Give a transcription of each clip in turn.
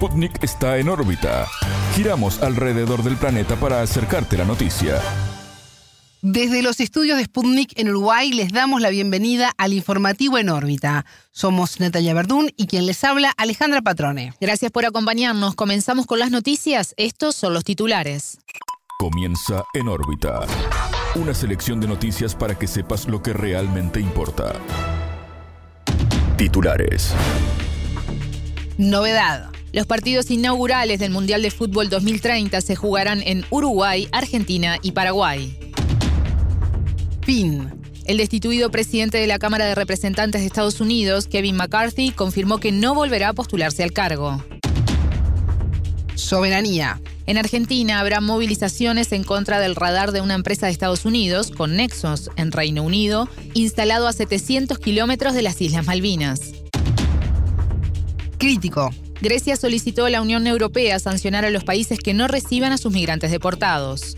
Sputnik está en órbita. Giramos alrededor del planeta para acercarte la noticia. Desde los estudios de Sputnik en Uruguay les damos la bienvenida al informativo en órbita. Somos Natalia Verdún y quien les habla Alejandra Patrone. Gracias por acompañarnos. Comenzamos con las noticias. Estos son los titulares. Comienza en órbita. Una selección de noticias para que sepas lo que realmente importa. Titulares. Novedad. Los partidos inaugurales del Mundial de Fútbol 2030 se jugarán en Uruguay, Argentina y Paraguay. Fin. El destituido presidente de la Cámara de Representantes de Estados Unidos, Kevin McCarthy, confirmó que no volverá a postularse al cargo. Soberanía. En Argentina habrá movilizaciones en contra del radar de una empresa de Estados Unidos, con nexos en Reino Unido, instalado a 700 kilómetros de las Islas Malvinas. Crítico. Grecia solicitó a la Unión Europea sancionar a los países que no reciban a sus migrantes deportados.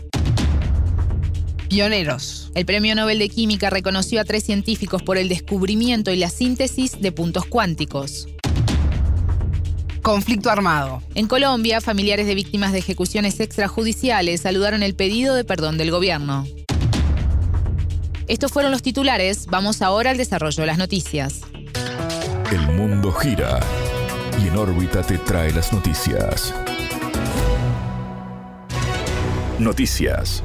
Pioneros. El Premio Nobel de Química reconoció a tres científicos por el descubrimiento y la síntesis de puntos cuánticos. Conflicto armado. En Colombia, familiares de víctimas de ejecuciones extrajudiciales saludaron el pedido de perdón del gobierno. Estos fueron los titulares. Vamos ahora al desarrollo de las noticias. El mundo gira y en órbita te trae las noticias. Noticias.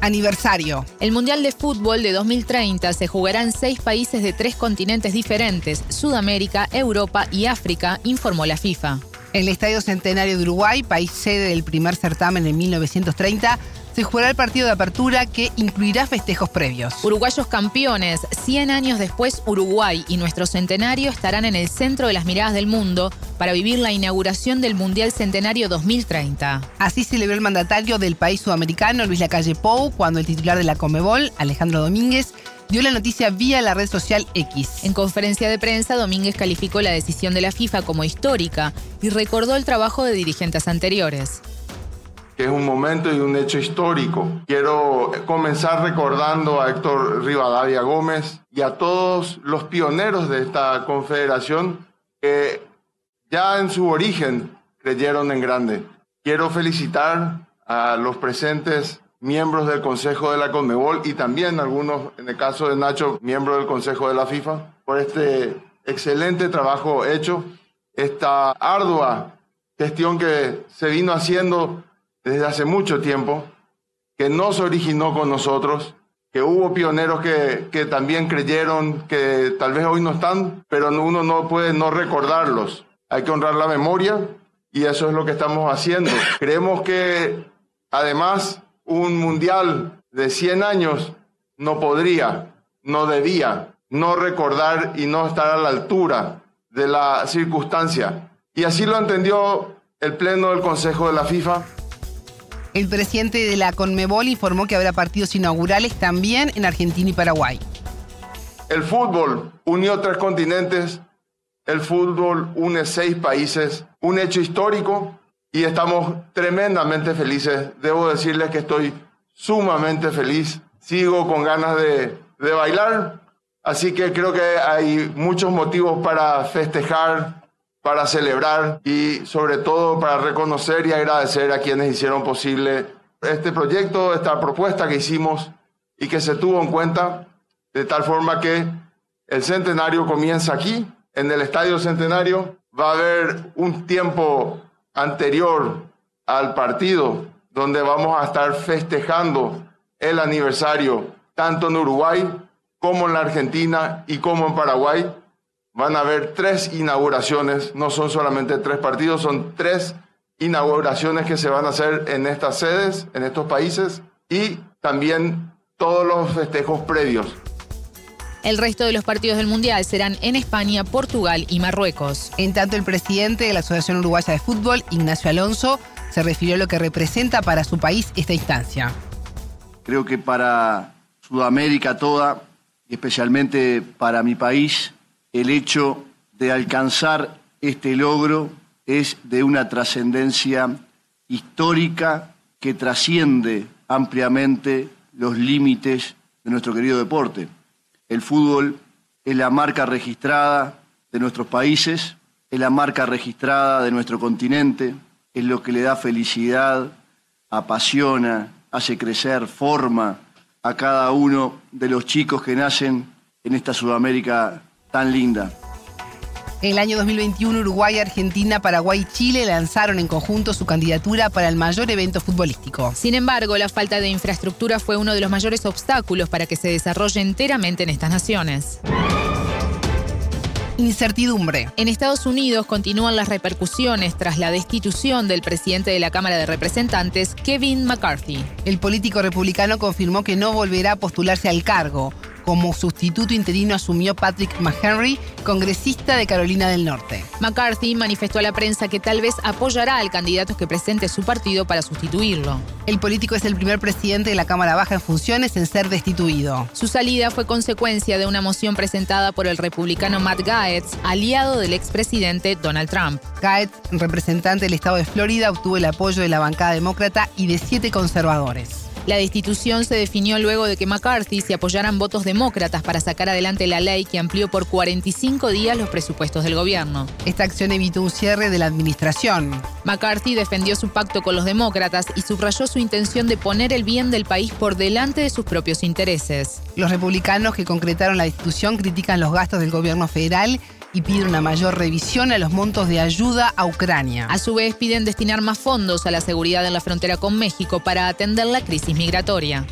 Aniversario. El Mundial de Fútbol de 2030 se jugará en seis países de tres continentes diferentes, Sudamérica, Europa y África, informó la FIFA. En el Estadio Centenario de Uruguay, país sede del primer certamen en 1930, se jugará el partido de apertura que incluirá festejos previos. Uruguayos campeones, 100 años después Uruguay y nuestro centenario estarán en el centro de las miradas del mundo para vivir la inauguración del Mundial Centenario 2030. Así celebró el mandatario del país sudamericano, Luis Lacalle Pou, cuando el titular de la Comebol, Alejandro Domínguez, dio la noticia vía la red social X. En conferencia de prensa, Domínguez calificó la decisión de la FIFA como histórica y recordó el trabajo de dirigentes anteriores que es un momento y un hecho histórico. Quiero comenzar recordando a Héctor Rivadavia Gómez y a todos los pioneros de esta confederación que ya en su origen creyeron en grande. Quiero felicitar a los presentes miembros del Consejo de la CONMEBOL y también algunos, en el caso de Nacho, miembros del Consejo de la FIFA, por este excelente trabajo hecho, esta ardua gestión que se vino haciendo desde hace mucho tiempo, que no se originó con nosotros, que hubo pioneros que, que, también creyeron que tal vez hoy no están, pero uno no puede no recordarlos. Hay que honrar la memoria y eso es lo que estamos haciendo. Creemos que además un mundial de 100 años no podría, no debía, no recordar y no estar a la altura de la circunstancia. Y así lo entendió el Pleno del Consejo de la FIFA el presidente de la Conmebol informó que habrá partidos inaugurales también en Argentina y Paraguay. El fútbol unió tres continentes, el fútbol une seis países, un hecho histórico y estamos tremendamente felices. Debo decirles que estoy sumamente feliz, sigo con ganas de, de bailar, así que creo que hay muchos motivos para festejar, para celebrar y sobre todo para reconocer y agradecer a quienes hicieron posible este proyecto, esta propuesta que hicimos y que se tuvo en cuenta de tal forma que el centenario comienza aquí, en el Estadio Centenario. Va a haber un tiempo anterior al partido donde vamos a estar festejando el aniversario tanto en Uruguay como en la Argentina y como en Paraguay van a haber tres inauguraciones, no son solamente tres partidos, son tres inauguraciones que se van a hacer en estas sedes, en estos países, y también todos los festejos previos. El resto de los partidos del Mundial serán en España, Portugal y Marruecos. En tanto, el presidente de la Asociación Uruguaya de Fútbol, Ignacio Alonso, se refirió a lo que representa para su país esta instancia. Creo que para Sudamérica toda, y especialmente para mi país, el hecho de alcanzar este logro es de una trascendencia histórica que trasciende ampliamente los límites de nuestro querido deporte. El fútbol es la marca registrada de nuestros países, es la marca registrada de nuestro continente, es lo que le da felicidad, apasiona, hace crecer, forma a cada uno de los chicos que nacen en esta Sudamérica tan linda. En el año 2021, Uruguay, Argentina, Paraguay y Chile lanzaron en conjunto su candidatura para el mayor evento futbolístico. Sin embargo, la falta de infraestructura fue uno de los mayores obstáculos para que se desarrolle enteramente en estas naciones. Incertidumbre. En Estados Unidos continúan las repercusiones tras la destitución del presidente de la Cámara de Representantes, Kevin McCarthy. El político republicano confirmó que no volverá a postularse al cargo. Como sustituto interino asumió Patrick McHenry, congresista de Carolina del Norte. McCarthy manifestó a la prensa que tal vez apoyará al candidato que presente su partido para sustituirlo. El político es el primer presidente de la Cámara Baja en funciones en ser destituido. Su salida fue consecuencia de una moción presentada por el republicano Matt Gaetz, aliado del expresidente Donald Trump. Gaetz, representante del estado de Florida, obtuvo el apoyo de la bancada demócrata y de siete conservadores. La destitución se definió luego de que McCarthy se apoyaran votos demócratas para sacar adelante la ley que amplió por 45 días los presupuestos del gobierno. Esta acción evitó un cierre de la administración. McCarthy defendió su pacto con los demócratas y subrayó su intención de poner el bien del país por delante de sus propios intereses. Los republicanos que concretaron la destitución critican los gastos del gobierno federal y piden una mayor revisión a los montos de ayuda a Ucrania. A su vez piden destinar más fondos a la seguridad en la frontera con México para atender la crisis migratoria.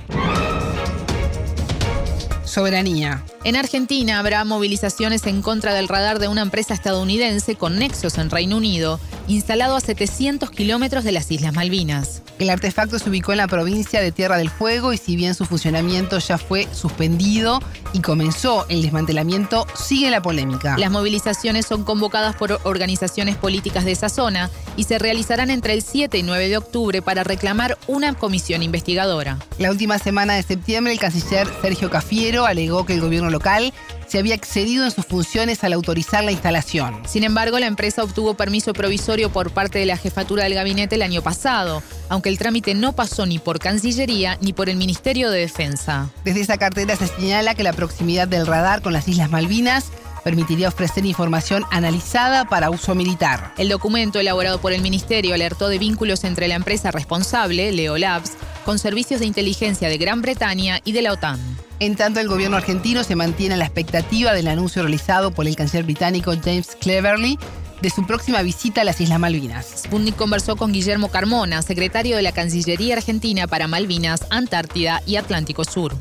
Soberanía. En Argentina habrá movilizaciones en contra del radar de una empresa estadounidense con nexos en Reino Unido, instalado a 700 kilómetros de las Islas Malvinas. El artefacto se ubicó en la provincia de Tierra del Fuego y si bien su funcionamiento ya fue suspendido y comenzó el desmantelamiento, sigue la polémica. Las movilizaciones son convocadas por organizaciones políticas de esa zona y se realizarán entre el 7 y 9 de octubre para reclamar una comisión investigadora. La última semana de septiembre, el canciller Sergio Cafiero alegó que el gobierno local se había excedido en sus funciones al autorizar la instalación. Sin embargo, la empresa obtuvo permiso provisorio por parte de la jefatura del gabinete el año pasado, aunque el trámite no pasó ni por Cancillería ni por el Ministerio de Defensa. Desde esa cartera se señala que la proximidad del radar con las Islas Malvinas permitiría ofrecer información analizada para uso militar. El documento elaborado por el Ministerio alertó de vínculos entre la empresa responsable, Leo Labs, con servicios de inteligencia de Gran Bretaña y de la OTAN. En tanto, el gobierno argentino se mantiene a la expectativa del anuncio realizado por el canciller británico James Cleverly de su próxima visita a las Islas Malvinas. Sputnik conversó con Guillermo Carmona, secretario de la Cancillería Argentina para Malvinas, Antártida y Atlántico Sur.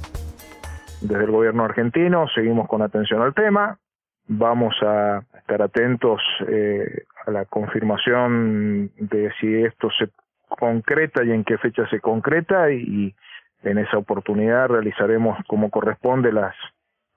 Desde el gobierno argentino seguimos con atención al tema. Vamos a estar atentos eh, a la confirmación de si esto se concreta y en qué fecha se concreta y en esa oportunidad realizaremos como corresponde las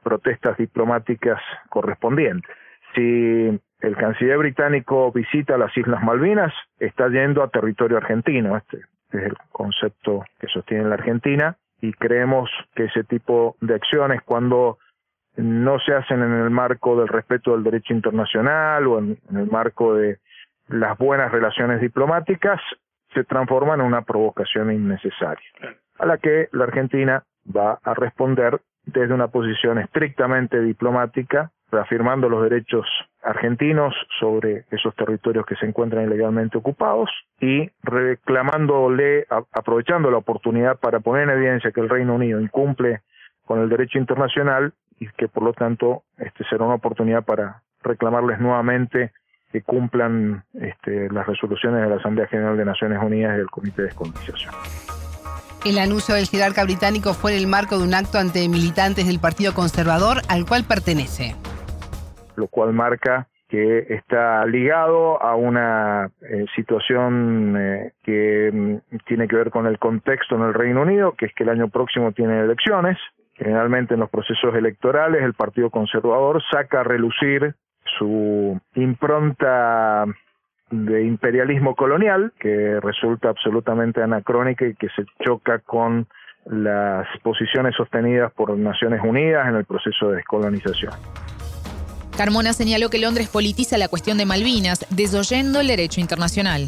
protestas diplomáticas correspondientes. Si el canciller británico visita las Islas Malvinas, está yendo a territorio argentino. Este es el concepto que sostiene la Argentina y creemos que ese tipo de acciones cuando no se hacen en el marco del respeto del derecho internacional o en, el marco de las buenas relaciones diplomáticas, se transforman en una provocación innecesaria a la que la Argentina va a responder desde una posición estrictamente diplomática, reafirmando los derechos argentinos sobre esos territorios que se encuentran ilegalmente ocupados y reclamándole, aprovechando la oportunidad para poner en evidencia que el Reino Unido incumple con el derecho internacional y que por lo tanto este será una oportunidad para reclamarles nuevamente que cumplan este, las resoluciones de la Asamblea General de Naciones Unidas y del Comité de Descolonización. El anuncio del jerarca británico fue en el marco de un acto ante militantes del Partido Conservador al cual pertenece. Lo cual marca que está ligado a una eh, situación eh, que mm, tiene que ver con el contexto en el Reino Unido, que es que el año próximo tiene elecciones. Generalmente en los procesos electorales el Partido Conservador saca a relucir su impronta de imperialismo colonial que resulta absolutamente anacrónica y que se choca con las posiciones sostenidas por Naciones Unidas en el proceso de descolonización. Carmona señaló que Londres politiza la cuestión de Malvinas, desoyendo el derecho internacional.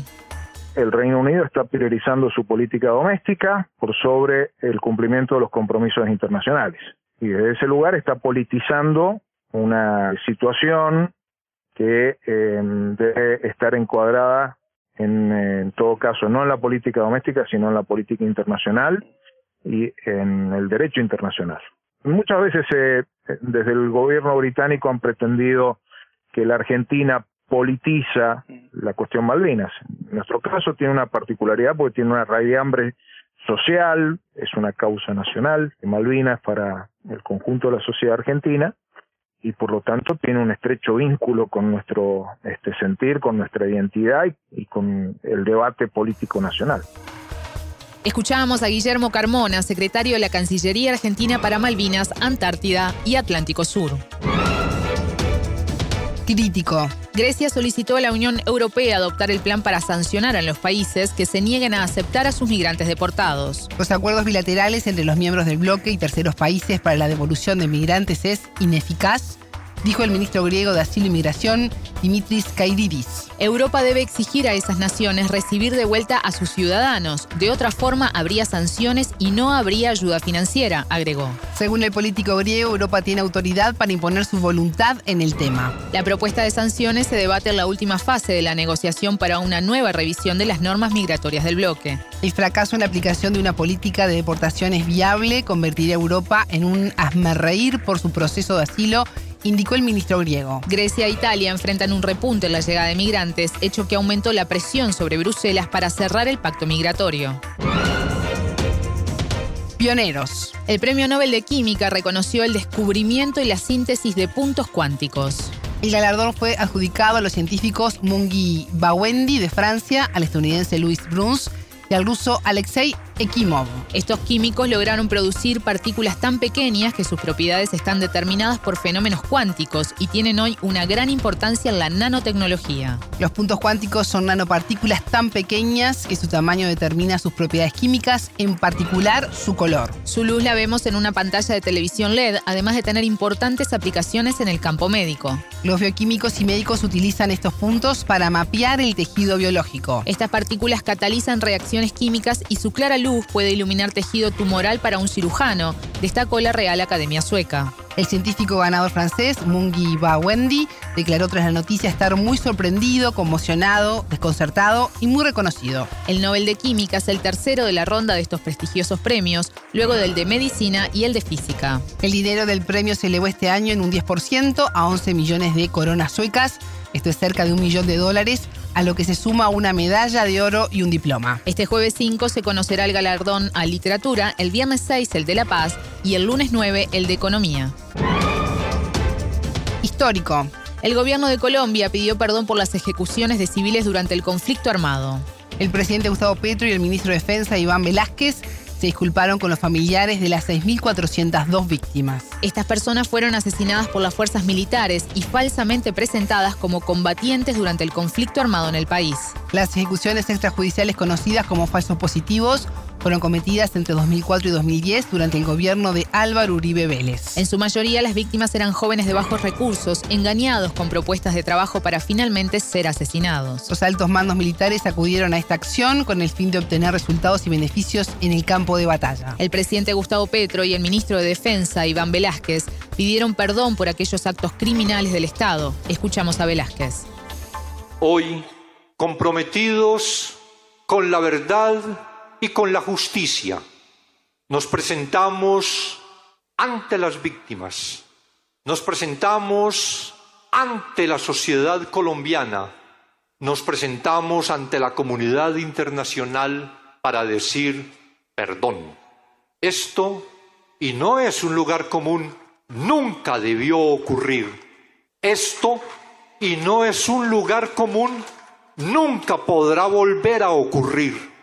El Reino Unido está priorizando su política doméstica por sobre el cumplimiento de los compromisos internacionales. Y desde ese lugar está politizando una situación que em, debe estar encuadrada en, en todo caso no en la política doméstica, sino en la política internacional y en el derecho internacional. Muchas veces eh, desde el gobierno británico han pretendido que la Argentina politiza la cuestión Malvinas. En nuestro caso tiene una particularidad porque tiene una raíz de hambre social, es una causa nacional de Malvinas para el conjunto de la sociedad argentina y por lo tanto tiene un estrecho vínculo con nuestro este sentir, con nuestra identidad y, y con el debate político nacional. Escuchábamos a Guillermo Carmona, secretario de la Cancillería Argentina para Malvinas, Antártida y Atlántico Sur. Crítico. Grecia solicitó a la Unión Europea adoptar el plan para sancionar a los países que se nieguen a aceptar a sus migrantes deportados. Los acuerdos bilaterales entre los miembros del bloque y terceros países para la devolución de migrantes es ineficaz dijo el ministro griego de Asilo y Migración, Dimitris Kairidis. Europa debe exigir a esas naciones recibir de vuelta a sus ciudadanos. De otra forma, habría sanciones y no habría ayuda financiera, agregó. Según el político griego, Europa tiene autoridad para imponer su voluntad en el tema. La propuesta de sanciones se debate en la última fase de la negociación para una nueva revisión de las normas migratorias del bloque. El fracaso en la aplicación de una política de deportaciones viable convertiría a Europa en un asmerreír por su proceso de asilo indicó el ministro griego. Grecia e Italia enfrentan un repunte en la llegada de migrantes, hecho que aumentó la presión sobre Bruselas para cerrar el pacto migratorio. Pioneros. El Premio Nobel de Química reconoció el descubrimiento y la síntesis de puntos cuánticos. El galardón fue adjudicado a los científicos Mungi Bawendi de Francia, al estadounidense Louis Bruns y al ruso Alexei Ekimov. Estos químicos lograron producir partículas tan pequeñas que sus propiedades están determinadas por fenómenos cuánticos y tienen hoy una gran importancia en la nanotecnología. Los puntos cuánticos son nanopartículas tan pequeñas que su tamaño determina sus propiedades químicas, en particular su color. Su luz la vemos en una pantalla de televisión LED, además de tener importantes aplicaciones en el campo médico. Los bioquímicos y médicos utilizan estos puntos para mapear el tejido biológico. Estas partículas catalizan reacciones químicas y su clara luz puede iluminar tejido tumoral para un cirujano, destacó la Real Academia Sueca. El científico ganador francés, Mungi Bawendi, declaró tras la noticia estar muy sorprendido, conmocionado, desconcertado y muy reconocido. El Nobel de Química es el tercero de la ronda de estos prestigiosos premios, luego del de Medicina y el de Física. El dinero del premio se elevó este año en un 10% a 11 millones de coronas suecas, esto es cerca de un millón de dólares, a lo que se suma una medalla de oro y un diploma. Este jueves 5 se conocerá el galardón a literatura, el viernes 6 el de La Paz y el lunes 9 el de Economía. Histórico. El gobierno de Colombia pidió perdón por las ejecuciones de civiles durante el conflicto armado. El presidente Gustavo Petro y el ministro de Defensa Iván Velázquez se disculparon con los familiares de las 6.402 víctimas. Estas personas fueron asesinadas por las fuerzas militares y falsamente presentadas como combatientes durante el conflicto armado en el país. Las ejecuciones extrajudiciales conocidas como falsos positivos fueron cometidas entre 2004 y 2010 durante el gobierno de Álvaro Uribe Vélez. En su mayoría las víctimas eran jóvenes de bajos recursos, engañados con propuestas de trabajo para finalmente ser asesinados. Los altos mandos militares acudieron a esta acción con el fin de obtener resultados y beneficios en el campo de batalla. El presidente Gustavo Petro y el ministro de Defensa, Iván Velázquez, pidieron perdón por aquellos actos criminales del Estado. Escuchamos a Velázquez. Hoy, comprometidos con la verdad, y con la justicia nos presentamos ante las víctimas, nos presentamos ante la sociedad colombiana, nos presentamos ante la comunidad internacional para decir perdón. Esto, y no es un lugar común, nunca debió ocurrir. Esto, y no es un lugar común, nunca podrá volver a ocurrir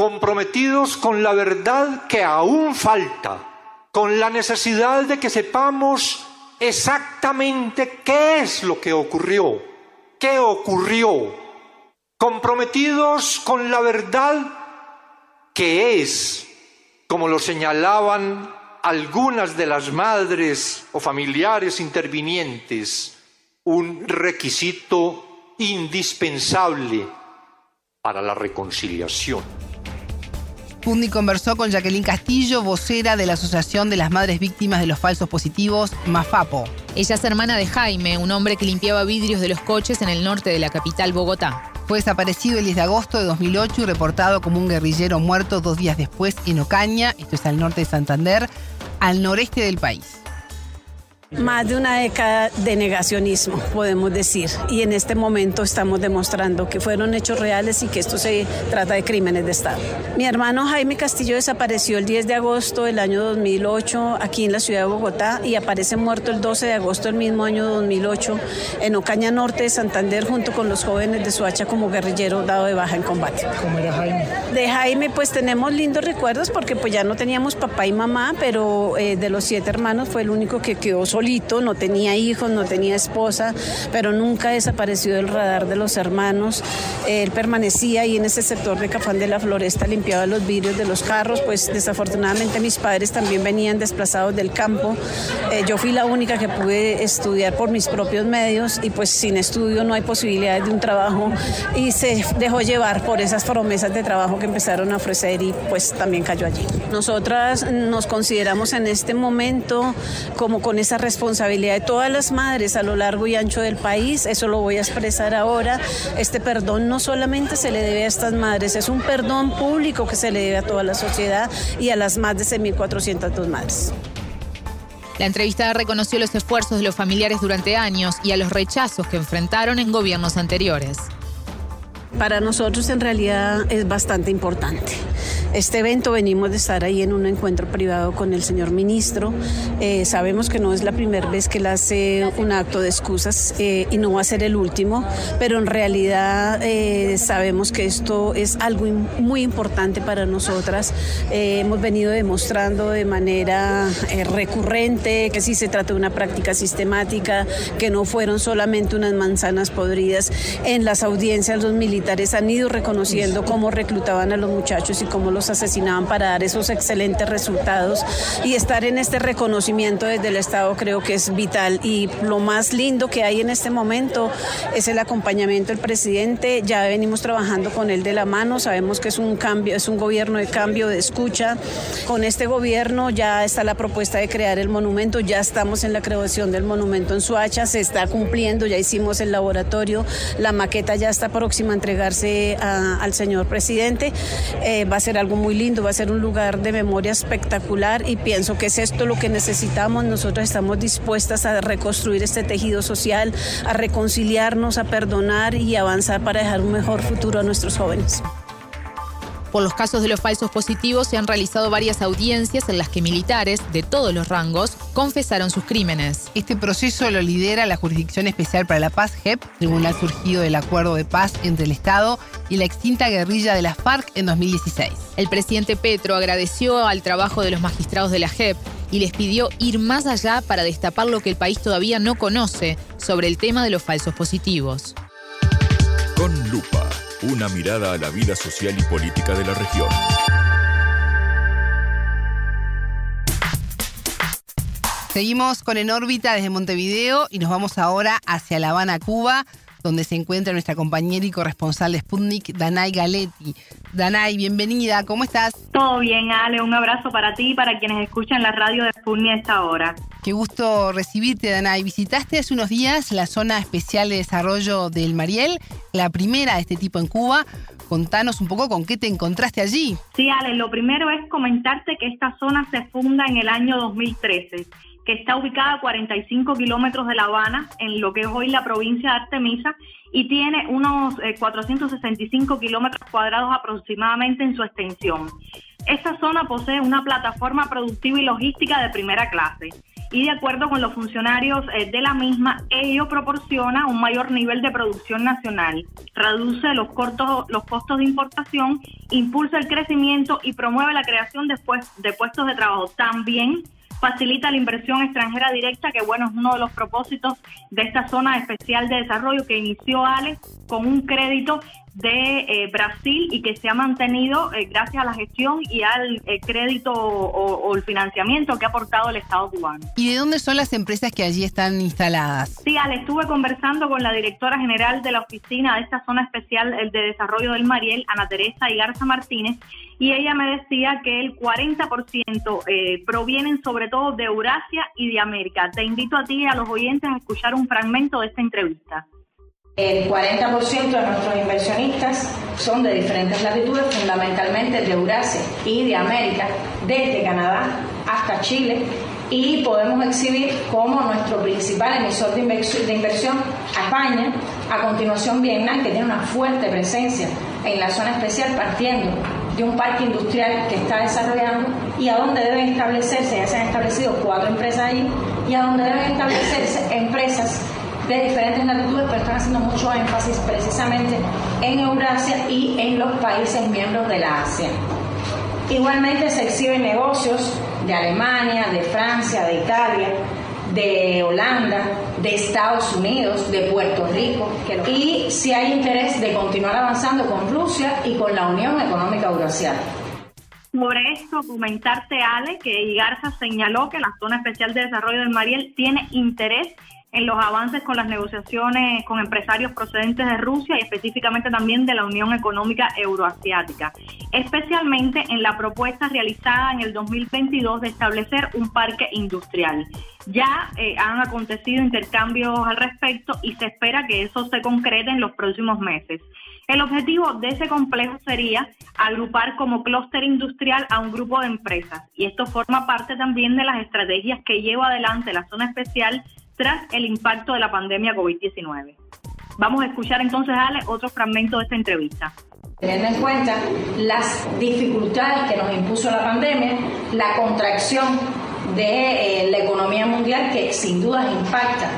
comprometidos con la verdad que aún falta, con la necesidad de que sepamos exactamente qué es lo que ocurrió, qué ocurrió, comprometidos con la verdad que es, como lo señalaban algunas de las madres o familiares intervinientes, un requisito indispensable para la reconciliación. Pundi conversó con Jacqueline Castillo, vocera de la Asociación de las Madres Víctimas de los Falsos Positivos, MAFAPO. Ella es hermana de Jaime, un hombre que limpiaba vidrios de los coches en el norte de la capital Bogotá. Fue desaparecido el 10 de agosto de 2008 y reportado como un guerrillero muerto dos días después en Ocaña, esto es al norte de Santander, al noreste del país. Más de una década de negacionismo, podemos decir, y en este momento estamos demostrando que fueron hechos reales y que esto se trata de crímenes de Estado. Mi hermano Jaime Castillo desapareció el 10 de agosto del año 2008 aquí en la ciudad de Bogotá y aparece muerto el 12 de agosto del mismo año 2008 en Ocaña Norte de Santander junto con los jóvenes de Suacha como guerrillero dado de baja en combate. ¿Cómo era Jaime? De Jaime pues tenemos lindos recuerdos porque pues ya no teníamos papá y mamá, pero eh, de los siete hermanos fue el único que quedó solo no tenía hijos, no tenía esposa, pero nunca desapareció del radar de los hermanos. Él permanecía ahí en ese sector de Cafán de la Floresta, limpiaba los vidrios de los carros, pues desafortunadamente mis padres también venían desplazados del campo. Eh, yo fui la única que pude estudiar por mis propios medios y pues sin estudio no hay posibilidades de un trabajo y se dejó llevar por esas promesas de trabajo que empezaron a ofrecer y pues también cayó allí. Nosotras nos consideramos en este momento como con esa responsabilidad de todas las madres a lo largo y ancho del país. Eso lo voy a expresar ahora. Este perdón no solamente se le debe a estas madres, es un perdón público que se le debe a toda la sociedad y a las más de 6.402 madres. La entrevistada reconoció los esfuerzos de los familiares durante años y a los rechazos que enfrentaron en gobiernos anteriores. Para nosotros en realidad es bastante importante. Este evento venimos de estar ahí en un encuentro privado con el señor ministro. Eh, sabemos que no es la primera vez que él hace un acto de excusas eh, y no va a ser el último, pero en realidad eh, sabemos que esto es algo muy importante para nosotras. hemos venido demostrando de manera recurrente que sí se trata de una práctica sistemática, que no fueron solamente unas manzanas podridas. En las audiencias los militares han ido reconociendo cómo reclutaban a los muchachos y cómo los asesinaban para dar esos excelentes resultados. Y estar en este reconocimiento desde el Estado creo que es vital. Y lo más lindo que hay en este momento es el acompañamiento del presidente, ya venimos trabajando con él de la mano, sabemos que es un cambio, es un gobierno de cambio, de escucha, con este gobierno ya está la propuesta de crear el monumento, ya estamos en la creación del monumento en Suacha, se está cumpliendo, ya hicimos el laboratorio, la maqueta ya está próxima a entregarse al señor presidente, eh, va a ser algo muy lindo, va a ser un lugar de memoria espectacular y pienso que es esto lo que necesitamos. Nosotros estamos dispuestas a reconstruir este tejido social, a reconciliarnos, a perdonar y avanzar para dejar un mejor futuro a nuestros jóvenes. Por los casos de los falsos positivos se han realizado varias audiencias en las que militares de todos los rangos confesaron sus crímenes. Este proceso lo lidera la Jurisdicción Especial para la Paz, JEP, tribunal surgido del acuerdo de paz entre el Estado y la extinta guerrilla de la FARC en 2016. El presidente Petro agradeció al trabajo de los magistrados de la JEP y les pidió ir más allá para destapar lo que el país todavía no conoce sobre el tema de los falsos positivos. Con lupa una mirada a la vida social y política de la región. Seguimos con En órbita desde Montevideo y nos vamos ahora hacia La Habana, Cuba, donde se encuentra nuestra compañera y corresponsal de Sputnik, Danay Galetti. Danay, bienvenida, ¿cómo estás? Todo bien, Ale, un abrazo para ti y para quienes escuchan la radio de Sputnik a esta hora. Qué gusto recibirte, Danay. Visitaste hace unos días la zona especial de desarrollo del Mariel, la primera de este tipo en Cuba. Contanos un poco con qué te encontraste allí. Sí, Ale, lo primero es comentarte que esta zona se funda en el año 2013 que está ubicada a 45 kilómetros de La Habana, en lo que es hoy la provincia de Artemisa, y tiene unos 465 eh, kilómetros cuadrados aproximadamente en su extensión. Esta zona posee una plataforma productiva y logística de primera clase y de acuerdo con los funcionarios eh, de la misma, ello proporciona un mayor nivel de producción nacional, reduce los, cortos, los costos de importación, impulsa el crecimiento y promueve la creación de, de puestos de trabajo. También facilita la inversión extranjera directa, que bueno, es uno de los propósitos de esta zona especial de desarrollo que inició Alex con un crédito de eh, Brasil y que se ha mantenido eh, gracias a la gestión y al eh, crédito o, el financiamiento que ha aportado el Estado cubano. ¿Y de dónde son las empresas que allí están instaladas? Sí, Ale, estuve conversando con la directora general de la oficina de esta zona especial de desarrollo del Mariel, Ana Teresa Igarza Martínez, y ella me decía que el 40% provienen sobre todo de Eurasia y de América. Te invito a ti y a los oyentes a escuchar un fragmento de esta entrevista. El 40% de nuestros inversionistas son de diferentes latitudes, fundamentalmente de Eurasia y de América, desde Canadá hasta Chile, y podemos exhibir como nuestro principal emisor de inversión, a España, a continuación Vietnam, que tiene una fuerte presencia en la zona especial, partiendo de un parque industrial que está desarrollando y a donde deben establecerse, ya se han establecido cuatro empresas allí, y a donde deben establecerse empresas de diferentes latitudes, pero están haciendo mucho énfasis precisamente en Eurasia y en los países miembros de la Asia. Igualmente se exhiben negocios de Alemania, de Francia, de Italia, de Holanda, de Estados Unidos, de Puerto Rico, y si hay interés de continuar avanzando con Rusia y con la Unión Económica Euroasiática. Sobre esto, comentarte, Ale, que Igarza señaló que la Zona Especial de Desarrollo del Mariel tiene interés en los avances con las negociaciones con empresarios procedentes de Rusia y específicamente también de la Unión Económica Euroasiática, especialmente en la propuesta realizada en el 2022 de establecer un parque industrial. Ya eh, han acontecido intercambios al respecto y se espera que eso se concrete en los próximos meses. El objetivo de ese complejo sería agrupar como clúster industrial a un grupo de empresas y esto forma parte también de las estrategias que lleva adelante la zona especial el impacto de la pandemia COVID-19. Vamos a escuchar entonces, Ale, otro fragmento de esta entrevista. Teniendo en cuenta las dificultades que nos impuso la pandemia, la contracción de eh, la economía mundial que sin duda impacta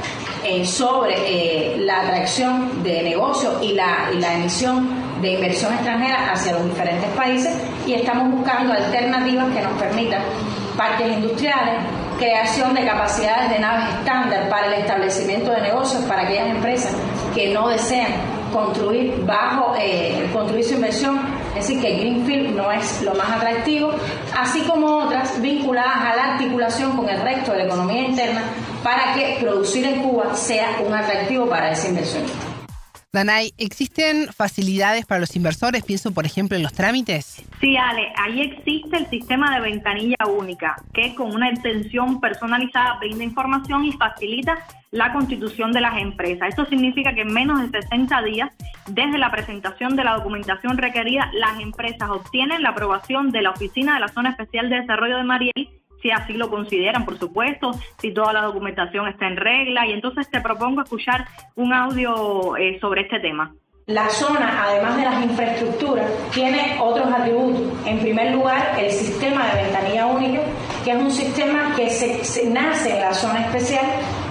eh, sobre eh, la atracción de negocios y la, y la emisión de inversión extranjera hacia los diferentes países y estamos buscando alternativas que nos permitan parques industriales, creación de capacidades de naves estándar para el establecimiento de negocios para aquellas empresas que no desean construir bajo eh, construir su inversión, es decir, que Greenfield no es lo más atractivo, así como otras vinculadas a la articulación con el resto de la economía interna para que producir en Cuba sea un atractivo para esa inversión. Danay, ¿existen facilidades para los inversores? Pienso, por ejemplo, en los trámites. Sí, Ale, ahí existe el sistema de ventanilla única, que con una extensión personalizada brinda información y facilita la constitución de las empresas. Esto significa que en menos de 60 días, desde la presentación de la documentación requerida, las empresas obtienen la aprobación de la Oficina de la Zona Especial de Desarrollo de Mariel si así lo consideran, por supuesto, si toda la documentación está en regla. Y entonces te propongo escuchar un audio eh, sobre este tema. La zona, además de las infraestructuras, tiene otros atributos. En primer lugar, el sistema de ventanilla única, que es un sistema que se, nace en la zona especial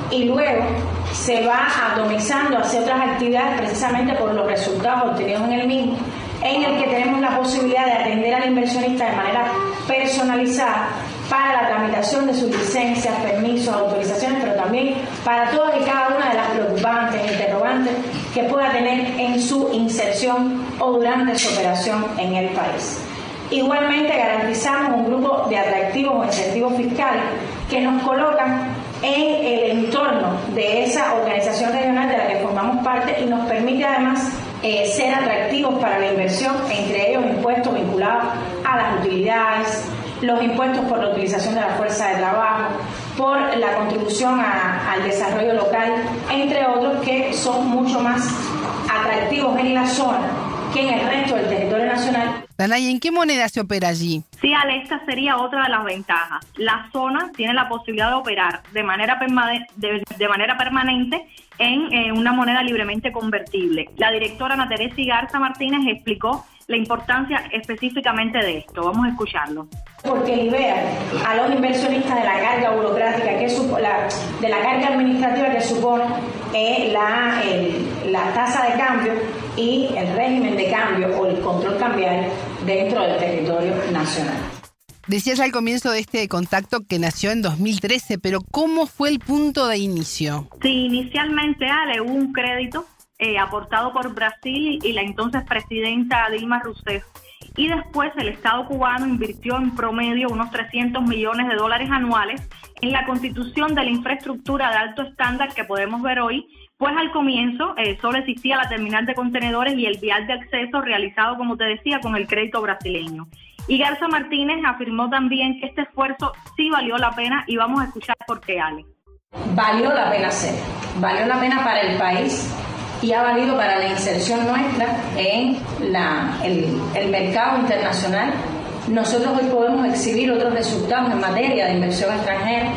y luego se va atomizando hacia otras actividades precisamente por los resultados obtenidos en el mismo, en el que tenemos la posibilidad de atender al inversionista de manera personalizada para la tramitación de sus licencias, permisos, autorizaciones, pero también para todas y cada una de las preocupantes, interrogantes que pueda tener en su inserción o durante su operación en el país. Igualmente garantizamos un grupo de atractivos o incentivos fiscales que nos colocan en el entorno de esa organización regional de la que formamos parte y nos permite además eh, ser atractivos para la inversión, entre ellos impuestos vinculados a las utilidades, los impuestos por la utilización de la fuerza de trabajo, por la contribución al desarrollo local, entre otros que son mucho más atractivos en la zona que en el resto del territorio nacional. Danay, ¿en qué moneda se opera allí? Sí, Ale, esta sería otra de las ventajas. La zona tiene la posibilidad de operar de manera, de, manera permanente en una moneda libremente convertible. La directora Ana Teresa Garza Martínez explicó la importancia específicamente de esto. Vamos a escucharlo. Porque libera a los inversionistas de la carga burocrática, que la, de la carga administrativa que supone eh, la, la tasa de cambio y el régimen de cambio o el control cambiario dentro del territorio nacional. Decías al comienzo de este contacto que nació en 2013, pero ¿cómo fue el punto de inicio? Sí, inicialmente, Ale, hubo un crédito eh, aportado por Brasil y la entonces presidenta Dilma Rousseff. Y después el Estado cubano invirtió en promedio unos 300 millones de dólares anuales en la constitución de la infraestructura de alto estándar que podemos ver hoy, pues al comienzo eh, solo existía la terminal de contenedores y el vial de acceso realizado, como te decía, con el crédito brasileño. Y Garza Martínez afirmó también que este esfuerzo sí valió la pena y vamos a escuchar por qué, Ale. Valió la pena hacer, valió la pena para el país y ha valido para la inserción nuestra en el, mercado internacional. Nosotros hoy podemos exhibir otros resultados en materia de inversión extranjera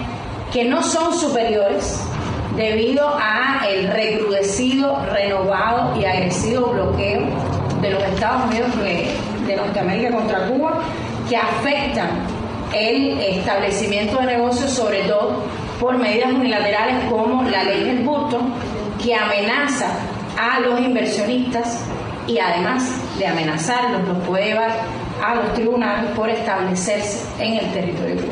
que no son superiores debido a el recrudecido, renovado y agresivo bloqueo de los Estados Unidos de Norteamérica contra Cuba que afectan el establecimiento de negocios, sobre todo por medidas unilaterales como la ley del busto, que amenaza a los inversionistas y además de amenazarlos, los puede llevar a los tribunales por establecerse en el territorio.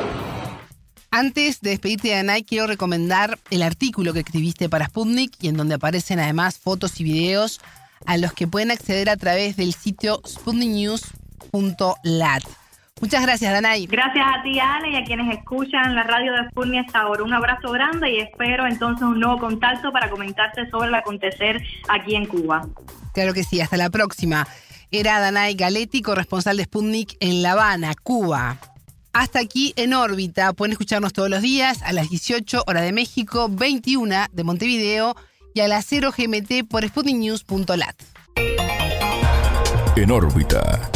Antes de despedirte de Anay, quiero recomendar el artículo que escribiste para Sputnik y en donde aparecen además fotos y videos a los que pueden acceder a través del sitio sputniknews.lat. Muchas gracias, Danay. Gracias a ti, Ale, y a quienes escuchan la radio de Sputnik hasta ahora. Un abrazo grande y espero entonces un nuevo contacto para comentarte sobre el acontecer aquí en Cuba. Claro que sí, hasta la próxima. Era Danay Galetti, corresponsal de Sputnik en La Habana, Cuba. Hasta aquí en órbita. Pueden escucharnos todos los días a las 18 horas de México, 21 de Montevideo y a las 0 GMT por sputniknews.lat. En órbita.